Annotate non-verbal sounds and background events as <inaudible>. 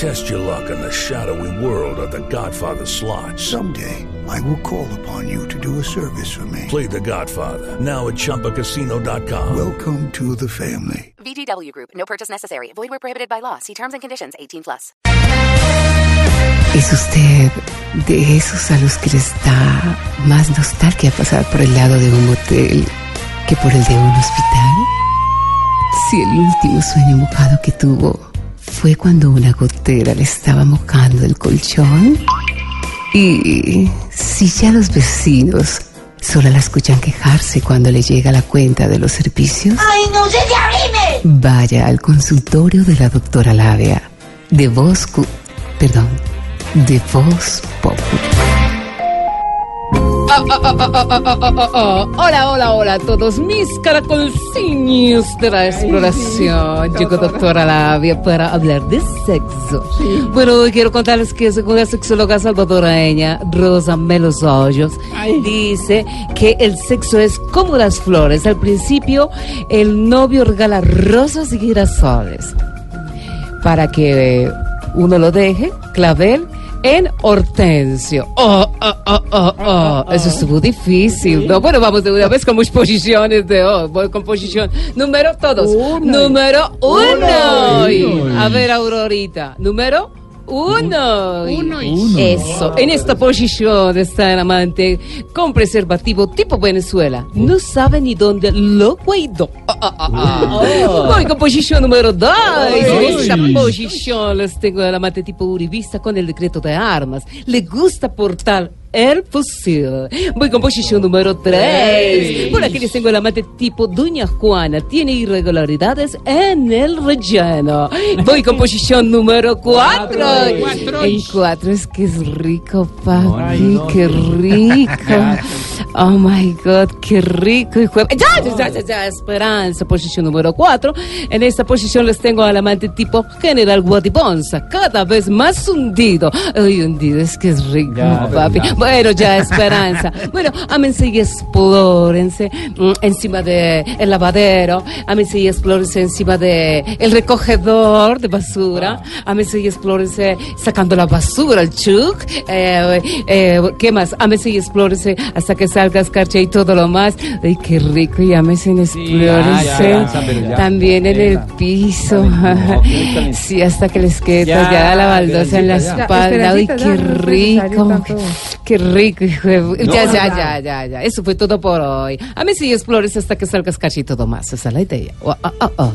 Test your luck in the shadowy world of The Godfather slot. Someday, I will call upon you to do a service for me. Play The Godfather now at ChumbaCasino.com. Welcome to the family. VGW Group. No purchase necessary. Void where prohibited by law. See terms and conditions. 18 plus. ¿Es usted de esos a los que les da más nostalgia pasar por el lado de un motel que por el de un hospital? Si el último sueño mojado que tuvo fue cuando una gotera le estaba mojando el colchón. Y si ya los vecinos solo la escuchan quejarse cuando le llega la cuenta de los servicios. ¡Ay, no se te abrime! Vaya al consultorio de la doctora Labia. De Voz... Perdón. De Voz Pop. Hola, hola, hola a todos mis caracolciños de la exploración. Llegó doctora Labia para hablar de sexo. Bueno, hoy quiero contarles que según la sexóloga salvadoreña Rosa Melos Hoyos, dice que el sexo es como las flores. Al principio, el novio regala rosas y girasoles para que uno lo deje, clavel, en hortensio. Oh, oh, oh, oh, oh. Eso estuvo difícil, ¿no? Bueno, vamos de una vez con mis posiciones de hoy. Voy con posición número todos. Número uno. A ver, Aurorita. Número uno. Eso. En esta posición está el amante con preservativo tipo Venezuela. No sabe ni dónde lo guardó. Ah, ah, ah, ah. Voy con posición número dos. En esta posición les tengo el amante tipo uribista con el decreto de armas. Le gusta portar el fusil. Voy con posición número 3. Por aquí les tengo el amante tipo Doña Juana. Tiene irregularidades en el relleno. Voy con posición número 4. En 4 es que es rico, papi. Qué rico. Oh my God, qué rico. Ya, ya, ya, ya, esperanza. Posición número 4. En esta posición les tengo al amante tipo General Guadibonza. Cada vez más hundido. Ay, hundido, es que es rico, papi. Bueno, ya, esperanza. <laughs> Bueno, ámense y explórense mm, encima de el lavadero. Ámense y explórense encima de el recogedor de basura. Ámense y explórense sacando la basura, el chuc. Eh, eh, ¿Qué más? Ámense y explórense hasta que salga escarcha y todo lo más. Ay, qué rico. Y ámense y explórense. También en el piso. <laughs> sí, hasta que les quede ya, la baldosa en la espalda. Ay, qué rico. Qué rico, hijo de... ya, ya, ya, ya, ya. Eso fue todo por hoy. A mí sí explores hasta que salgas cachito más. Esa es la idea. Oh, oh, oh.